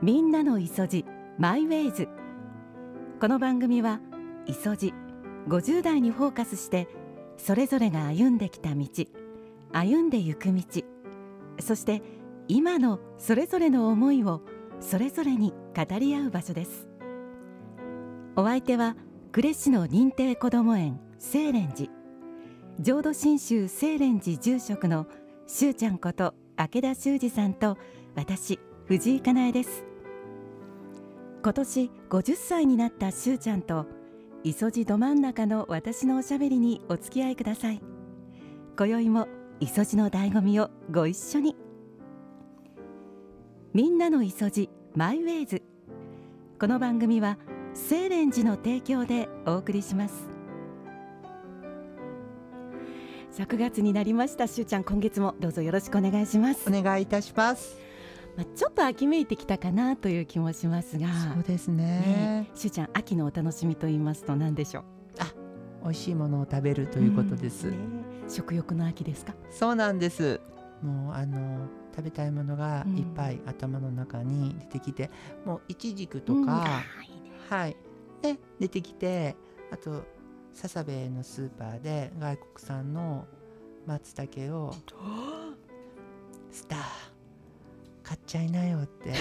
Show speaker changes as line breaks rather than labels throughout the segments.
みんなのいそじマイウェイズ。この番組はいそじ50代にフォーカスしてそれぞれが歩んできた道歩んでゆく道そして今のそれぞれの思いをそれぞれに語り合う場所です。お相手は呉市の認定こども園清蓮寺。浄土真宗清蓮寺住職のしゅうちゃんこと明田修二さんと私藤井かなえです。今年50歳になったしゅうちゃんと磯路ど真ん中の私のおしゃべりにお付き合いください。今宵も磯路の醍醐味をご一緒に。みんなの磯路マイウェイズ。この番組は清蓮寺の提供でお送りします。昨月になりました。しゅうちゃん今月もどうぞよろしくお願いします。
お願いいたします。
まあ、ちょっと秋めいてきたかなという気もしますが。
そうですね。
ねしゅうちゃん秋のお楽しみと言いますと何でしょう？
美味しいものを食べるということです、
うん。ね食欲の秋ですか？
そうなんです。もうあの食べたいものが
うん。
いっぱい頭の中に出てきて、もういちじくと
うん。
か、
あーいいね。
はい。で出てきてあと笹部のスーパーで外国産の松茸をスター買っちゃいなよって。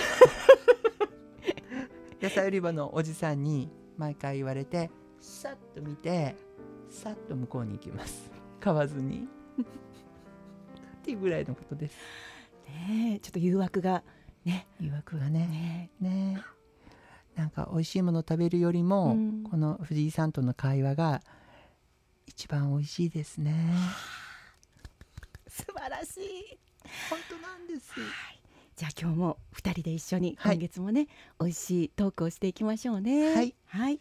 野菜売り場のおじさんに毎回言われてさっと見てさっと向こうに行きます。買わずに。っていうぐらいのことです。
ねえちょっと誘惑がね。
誘惑がね。
ね
ねなんか美味しいもの食べるよりも、
うん。
この藤井さんとの会話が一番美味しいですね。
素晴らしい。
本当なんです
じゃあ今日も二人で一緒に
はい。
今月もね、美味しいトークをしていきましょうね。
はい、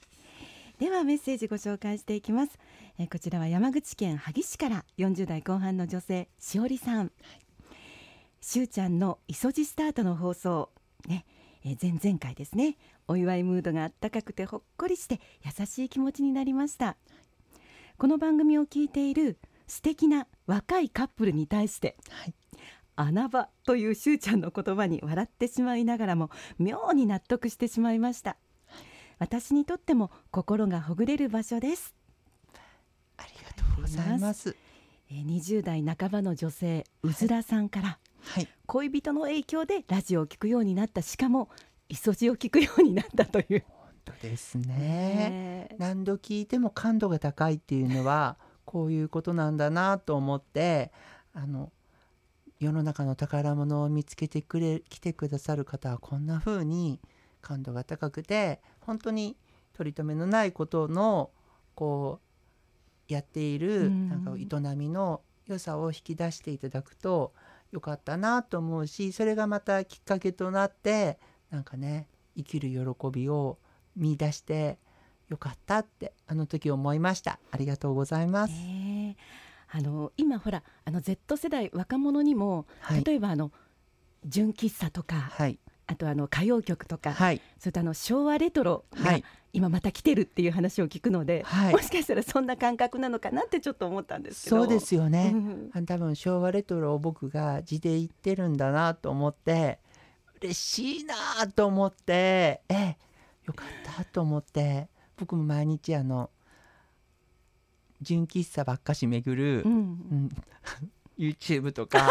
ではメッセージご紹介していきます、えーこちらは山口県萩市から40代後半の女性しおりさん、しゅうちゃんの磯路スタートの放送。ね、えー前々回ですね。お祝いムードがあったかくてほっこりして優しい気持ちになりました。この番組を聞いている素敵な若いカップルに対して
はい
穴場というしゅうちゃんの言葉に笑ってしまいながらも妙に納得してしまいました。私にとっても心がほぐれる場所です。
ありがとうございます。
えー20代半ばの女性うずらさんから、
はい。
恋人の影響でラジオを聞くようになったしかも磯路を聞くようになったという。
本当ですね。
ねえ。
何度聞いても感度が高いっていうのはこういうことなんだなと思ってあの世の中の宝物を見つけてくれ来てくださる方はこんな風に感度が高くて本当に取り留めのないことのこうやっている
うん。
なんか営みの良さを引き出していただくとよかったなと思うしそれがまたきっかけとなってなんかね生きる喜びを見出してよかったってあの時思いました。ありがとうございます、
ねえあの今ほらあの Z 世代若者にも、
はい。
例えばあの純喫茶とか
はい。
あとあの歌謡曲とか、
はい。
それとあの昭和レトロが
はい。
今また来てるっていう話を聞くので、
はい。
もしかしたらそんな感覚なのかなってちょっと思ったんですけど。
そうですよね、
うん。
あ多分昭和レトロを僕が字で言ってるんだなと思って嬉しいなと思ってええよかったと思って僕も毎日あの純喫茶ばっかし巡る、
うん。
うん、YouTube とか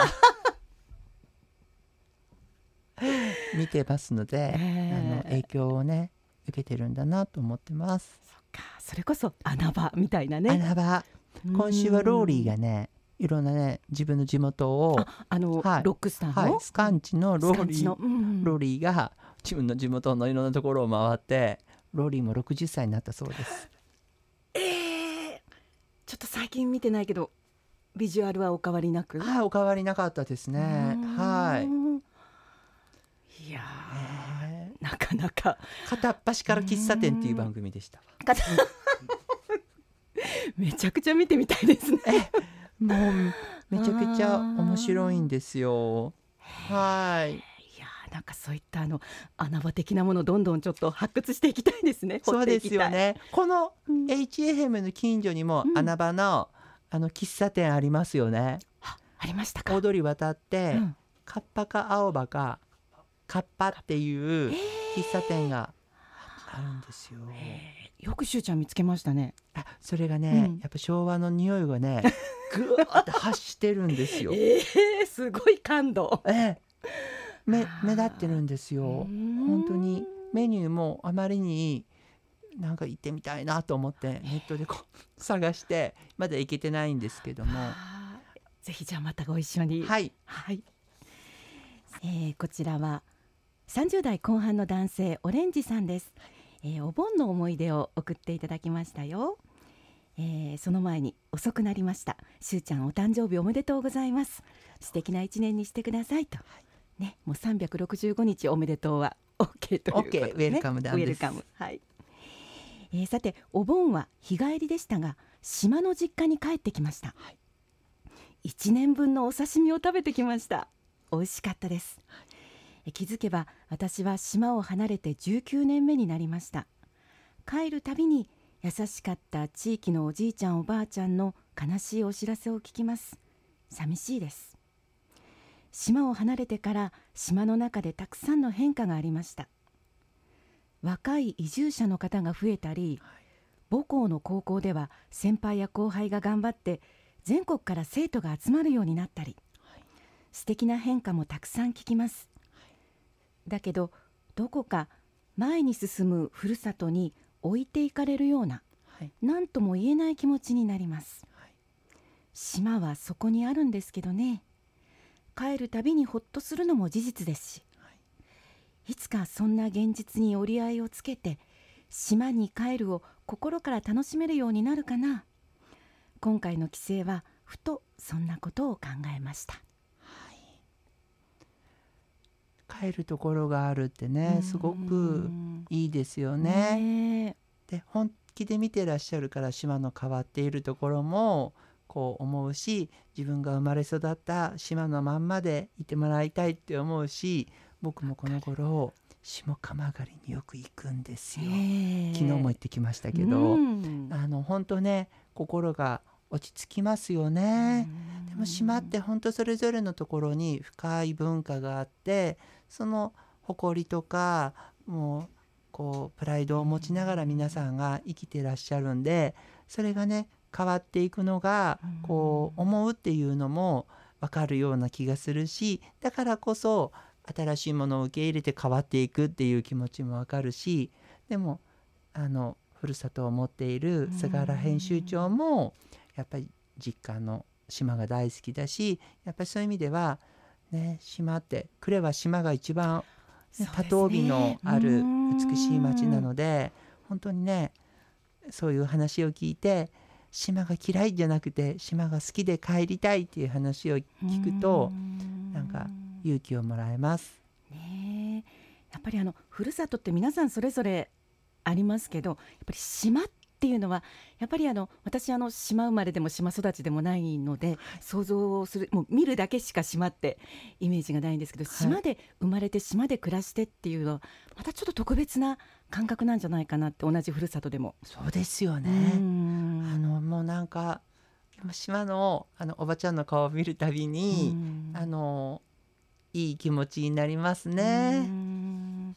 見てますので、
ええ
あの影響をね受けてるんだなと思ってます。
そっか。それこそ穴場みたいなね。
穴場。今週はローリーがねいろんなね自分の地元を、
ああの、
はい。
ロックスターの、
はい、スカンチのローリー。
うん
ローリーが自分の地元のいろんなところを回ってローリーも60歳になったそうです。
えーちょっと最近見てないけどビジュアルはお変わりなく？
はい、お変わりなかったですね。はい。
いいやなかなか
片っ端から喫茶店っていう番組でした。
めちゃくちゃ見てみたいですね。
もうめちゃくちゃ面白いんですよ。はい。
なんかそういったあの穴場的なものどんどんちょっと発掘していきたいですね。
そうですよね。この HFM の近所にも
うん
穴場の、あの喫茶店ありますよね。
あありましたか。
大通り渡って、
うん
カッパか青葉かカッパっていう喫茶店があるんですよ。
よくしゅうちゃん見つけましたね。
あそれがね、
うん
やっぱ昭和の匂いがね ぐーって発してるんですよ。
えー、すごい感動。
ええ、
ー
目立ってるんですよ。本
本
当に。メニューもあまりになんか行ってみたいなと思ってネットでこう探してまだ行けてないんですけども。
ぜひじゃあまたご一緒に。
はい。
はい、えーこちらは30代後半の男性オレンジさんです、えーお盆の思い出を送っていただきましたよ、えーその前に遅くなりました。しゅうちゃんお誕生日おめでとうございます。素敵な一年にしてくださいと、ねもう365日おめでとうは OK ということで、ね、
OK ウェルカムなんです。
ウェルカム。はい、えーさてお盆は日帰りでしたが島の実家に帰ってきました、一年分のお刺身を食べてきました。美味しかったです、え気づけば私は島を離れて19年目になりました。帰るたびに優しかった地域のおじいちゃんおばあちゃんの悲しいお知らせを聞きます。寂しいです島を離れてから島の中でたくさんの変化がありました。若い移住者の方が増えたり母校の高校では先輩や後輩が頑張って全国から生徒が集まるようになったり、素敵な変化もたくさん聞きます、だけどどこか前に進むふるさとに置いていかれるような
はい。
何とも言えない気持ちになります、
はい。
島はそこにあるんですけどね帰るたびにほっとするのも事実ですし、い、つかそんな現実に折り合いをつけて島に帰るを心から楽しめるようになるかな。今回の帰省はふとそんなことを考えました。
帰るところがあるってねすごくいいですよね。
ね
で本気で見てらっしゃるから島の変わっているところもこう思うし自分が生まれ育った島のまんまでいてもらいたいって思うし僕もこの頃下鎌狩りによく行くんですよ。昨日も行ってきましたけど、
うん
あの本当ね心が落ち着きますよね。でも島って本当それぞれのところに深い文化があってその誇りとかもうこうプライドを持ちながら皆さんが生きてらっしゃるんでそれがね変わっていくのがこう思うっていうのも分かるような気がするしだからこそ新しいものを受け入れて変わっていくっていう気持ちも分かるしでもあのふるさとを持っている菅原編集長もやっぱり実家の島が大好きだしやっぱりそういう意味では、ね、島って呉は島が一番、ね、多島美のある美しい町なので本当にねそういう話を聞いて島が嫌いじゃなくて島が好きで帰りたいっていう話を聞くとなんか勇気をもらえます。
ねえやっぱりあのふるさとって皆さんそれぞれありますけどやっぱり島っていうのはやっぱりあの私あの島生まれでも島育ちでもないので、想像をするもう見るだけしか島ってイメージがないんですけど、
はい
島で生まれて島で暮らしてっていうのはまたちょっと特別な感覚なんじゃないかなって同じふるさとでも。
そうですよ
う
ね。
ん
あのもうなんか島のあのおばちゃんの顔を見るたびに、
うん
あのいい気持ちになります
う
ね。
ん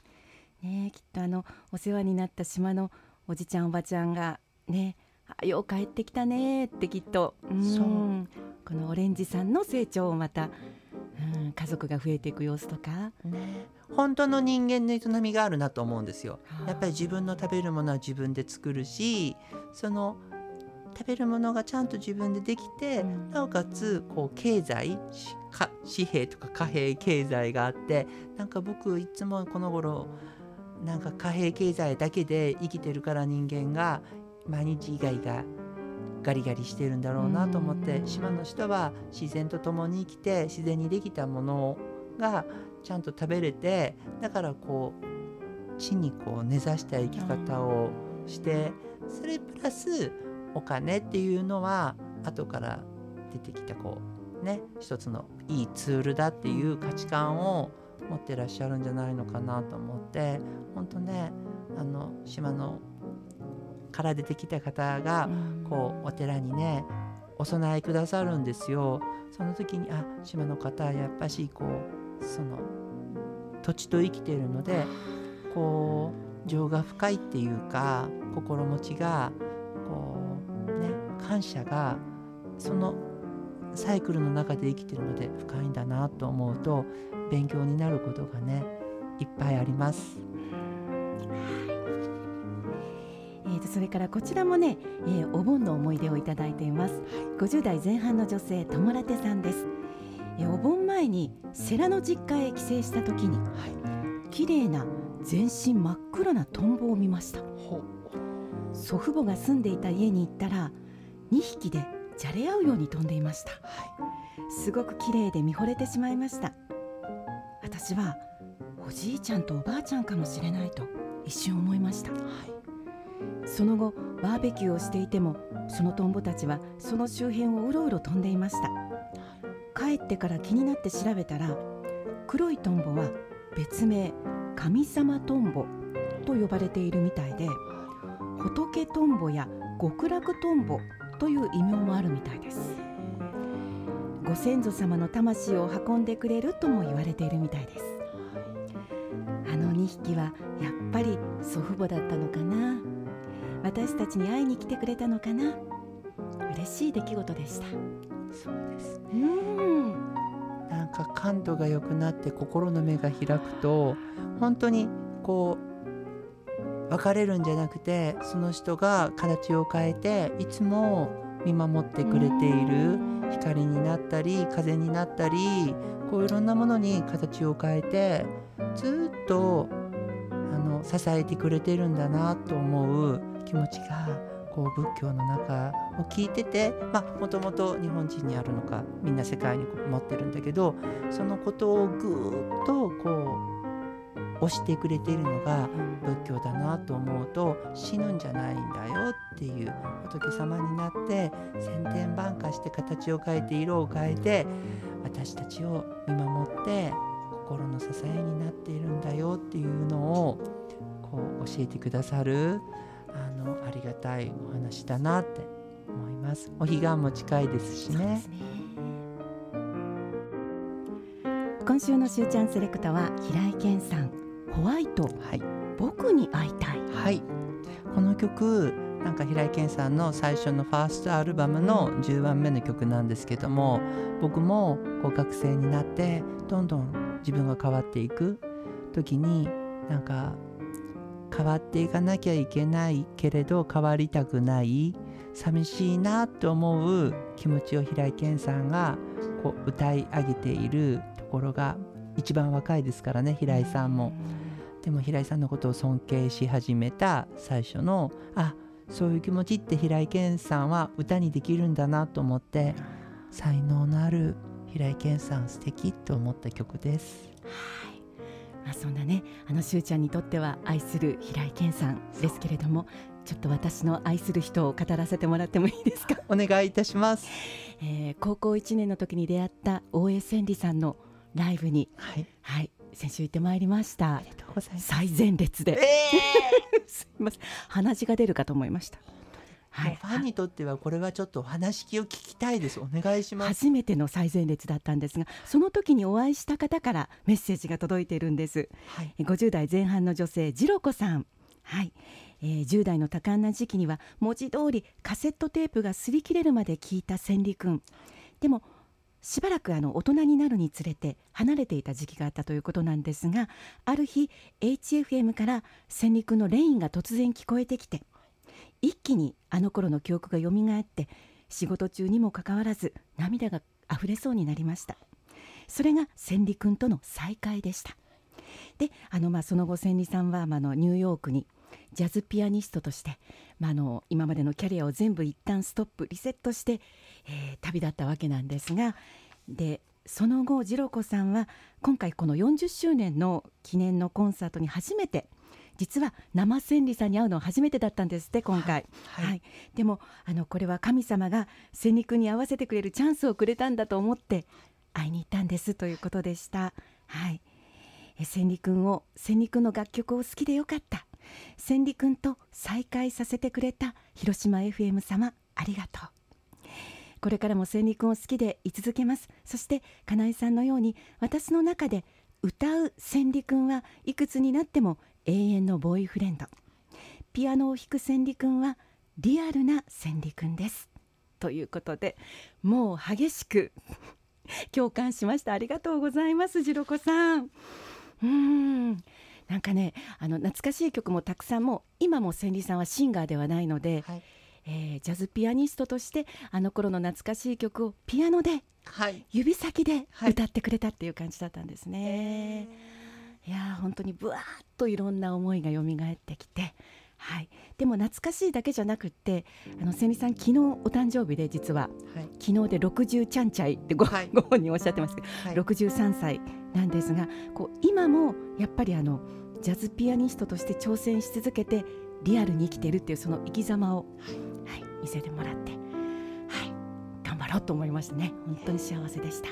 ねえきっとあのお世話になった島のおじちゃんおばちゃんがねあよう帰ってきたねってきっと。うん。このオレンジさんの成長をまた、うん、家族が増えていく様子とか。
ね。本当の人間の営みがあるなと思うんですよ。
はあ。
やっぱり自分の食べるものは自分で作るしその食べるものがちゃんと自分でできて、
うん。
なおかつこう経済紙幣とか貨幣経済があってなんか僕いつもこの頃なんか貨幣経済だけで生きてるから人間が毎日以外がガリガリしてるんだろうなと思って
うん。
島の人は自然と共に生きて自然にできたものがちゃんと食べれてだからこう地にこう根ざした生き方をしてそれプラスお金っていうのは後から出てきたこうね一つのいいツールだっていう価値観を持ってらっしゃるんじゃないのかなと思って本当ねあの島のから出てきた方がこうお寺にねお供えくださるんですよ。その時にあ島の方やっぱしこうその土地と生きているのでこう情が深いっていうか心持ちがこうね感謝がそのサイクルの中で生きてるので深いんだなと思うと勉強になることがねいっぱいあります。
えーとそれからこちらもね、えーお盆の思い出をいただいています。50代前半の女性ともらてさんです、えーお盆前に世羅の実家へ帰省した時に綺麗な全身真っ黒なトンボを見ました。
ほ
祖父母が住んでいた家に行ったら2匹でじゃれ合うように飛んでいました。すごく綺麗で見惚れてしまいました私はおじいちゃんとおばあちゃんかもしれないと一瞬思いました。その後バーベキューをしていてもそのトンボたちはその周辺をうろうろ飛んでいました。帰ってから気になって調べたら黒いトンボは別名神様トンボと呼ばれているみたいで仏トンボや極楽トンボという異名もあるみたいですご先祖様の魂を運んでくれるとも言われているみたいです。あの2匹はやっぱり祖父母だったのかな？私たちに会いに来てくれたのかな？嬉しい出来事でした。
そうです。
うん。
なんか感度が良くなって心の目が開くと本当にこう別れるんじゃなくてその人が形を変えていつも見守ってくれている光になったり風になったりこういろんなものに形を変えてずっとあの支えてくれてるんだなと思う気持ちがこう仏教の中を聞いててまあもともと日本人にあるのかみんな世界に持ってるんだけどそのことをぐっとこう押してくれているのが仏教だなと思うと死ぬんじゃないんだよっていう仏様になって千点万化して形を変えて色を変えて私たちを見守って心の支えになっているんだよっていうのをこう教えてくださるあのありがたいお話だなって思います。お彼岸も近いですしね。
今週のしゅうちゃんセレクトは平井堅さんホワイト
はい。
僕に会いたい。
はい、この曲なんか平井堅さんの最初のファーストアルバムの10番目の曲なんですけども僕もこう学生になってどんどん自分が変わっていく時になんか変わっていかなきゃいけないけれど変わりたくない寂しいなと思う気持ちを平井堅さんがこう歌い上げているところが一番若いですからね平井さんも。でも平井さんのことを尊敬し始めた最初のあそういう気持ちって平井堅さんは歌にできるんだなと思って才能のある平井堅さん素敵と思った曲です。
はい。まあ、そんなねあのしゅうちゃんにとっては愛する平井堅さんですけれどもちょっと私の愛する人を語らせてもらってもいいですか、
お願いいたします。
えー高校1年の時に出会った大江千里さんのライブに。
はい、
はい先週行ってまいりました。
ありがとうございます。
最前列で。
え
すいません。鼻血が出るかと思いました。
ーもうファンにとってはこれはちょっとお話を聞きたいです。お願いします。
初めての最前列だったんですがその時にお会いした方からメッセージが届いているんです。
はい、
え50代前半の女性ジロコさん。はい、えー10代の多感な時期には文字通りカセットテープが擦り切れるまで聞いた千里くん。でもしばらくあの大人になるにつれて離れていた時期があったということなんですがある日 HFM から千里くんのレインが突然聞こえてきて一気にあの頃の記憶がよみがえって仕事中にもかかわらず涙が溢れそうになりました。それが千里くんとの再会でした。であのまあその後千里さんは、ま、あのニューヨークにジャズピアニストとして、まあ、あの今までのキャリアを全部一旦ストップリセットして、えー旅立ったわけなんですがでその後次郎子さんは今回この40周年の記念のコンサートに初めて実は生千里さんに会うのは初めてだったんですって今回。
はい
はい、でもあのこれは神様が千里君に合わせてくれるチャンスをくれたんだと思って会いに行ったんですということでした。はい、え千里君を千里君の楽曲を好きでよかった千里君と再会させてくれた広島 FM 様ありがとう。これからも千里君を好きで居続けます。そして金井さんのように私の中で歌う千里くんはいくつになっても永遠のボーイフレンド。ピアノを弾く千里くんはリアルな千里くんです。ということでもう激しく 共感しました。ありがとうございます次郎子さん。うん。なんかねあの懐かしい曲もたくさんもう今も千里さんはシンガーではないので、
はい。
えージャズピアニストとしてあの頃の懐かしい曲をピアノで
はい。
指先で
はい。
歌ってくれたっていう感じだったんですね。い、やー本当にぶわーっといろんな思いが蘇ってきて、はい、でも懐かしいだけじゃなくってあの千里さん昨日お誕生日で実は。
はい。
昨日で60ちゃんちゃいってご,、
はい。
ご本人おっしゃってますけど、
はい。
63歳なんですがこう今もやっぱりあのジャズピアニストとして挑戦し続けてリアルに生きてるっていうその生き様を、はい、見せてもらって、はい、頑張ろうと思いましたね本当に幸せでした。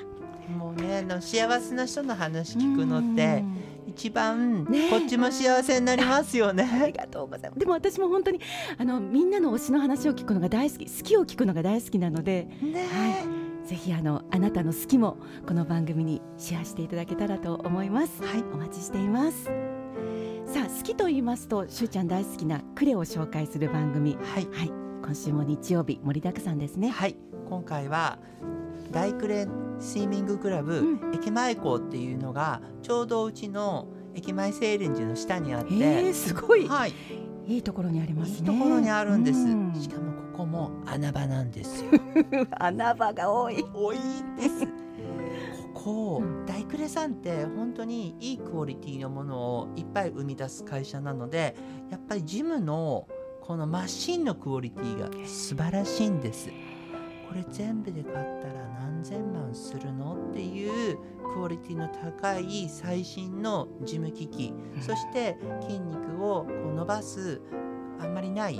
もうねあの幸せな人の話聞くのって
うん
一番
ね
こっちも幸せになりますよ
あり
ね。
がとうございます。でも私も本当にあのみんなの推しの話を聞くのが大好き、好きを聞くのが大好きなので、
ね
ぜひあのあなたの好きもこの番組にシェアしていただけたらと思います。
はい
お待ちしています。さあ好きと言いますとしゅうちゃん大好きなクレを紹介する番組。
はい
はい、今週も日曜日盛りだくさんですね。
はい今回は大クレスイミングクラブ、
う
駅前校っていうのがちょうどうちの駅前清廉寺の下にあって、
えー、すごい、
はい、
いいところにありますね。
いいところにあるんです、
うん
しかもここも穴場なんですよ。
穴場が多い。
多いんです。ここ、
うん
大クレさんって本当にいいクオリティのものをいっぱい生み出す会社なのでやっぱりジムのこのマシンのクオリティが素晴らしいんです。これ全部で買ったら何千万するのっていうクオリティの高い最新のジム機器。そして筋肉をこう伸ばすあんまりない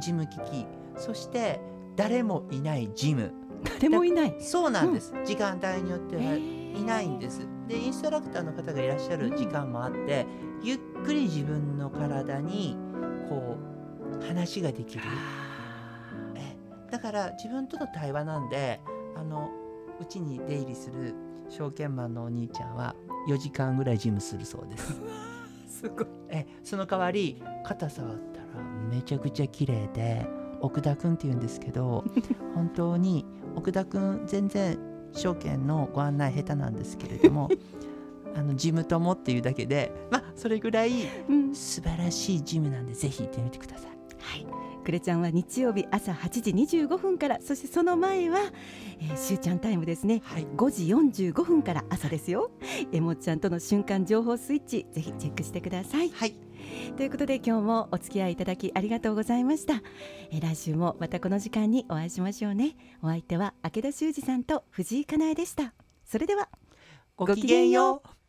ジム機器そして誰もいないジム。
誰もいない。
そうなんです、時間帯によっては
え
いないんです。でインストラクターの方がいらっしゃる時間もあって、ゆっくり自分の体にこう話ができる。えだから自分との対話なんであのうちに出入りする証券マンのお兄ちゃんは4時間ぐらいジムするそうです。
すごい。
えその代わり肩触ったらめちゃくちゃ綺麗で奥田くんって言うんですけど 本当に奥田くん全然証券のご案内下手なんですけれども あのジム友っていうだけでまあそれぐらい
うん
素晴らしいジムなんでぜひ行ってみてください。
はい、クレちゃんは日曜日朝8時25分からそしてその前は、えー、しゅうちゃんタイムですね。
はい、
5時45分から朝ですよ。えもっちゃんとの瞬間情報スイッチぜひチェックしてください。
はい、
ということで今日もお付き合いいただきありがとうございました、えー来週もまたこの時間にお会いしましょうね。お相手は明田修二さんと藤井かなえでした。それでは
ごきげんよう。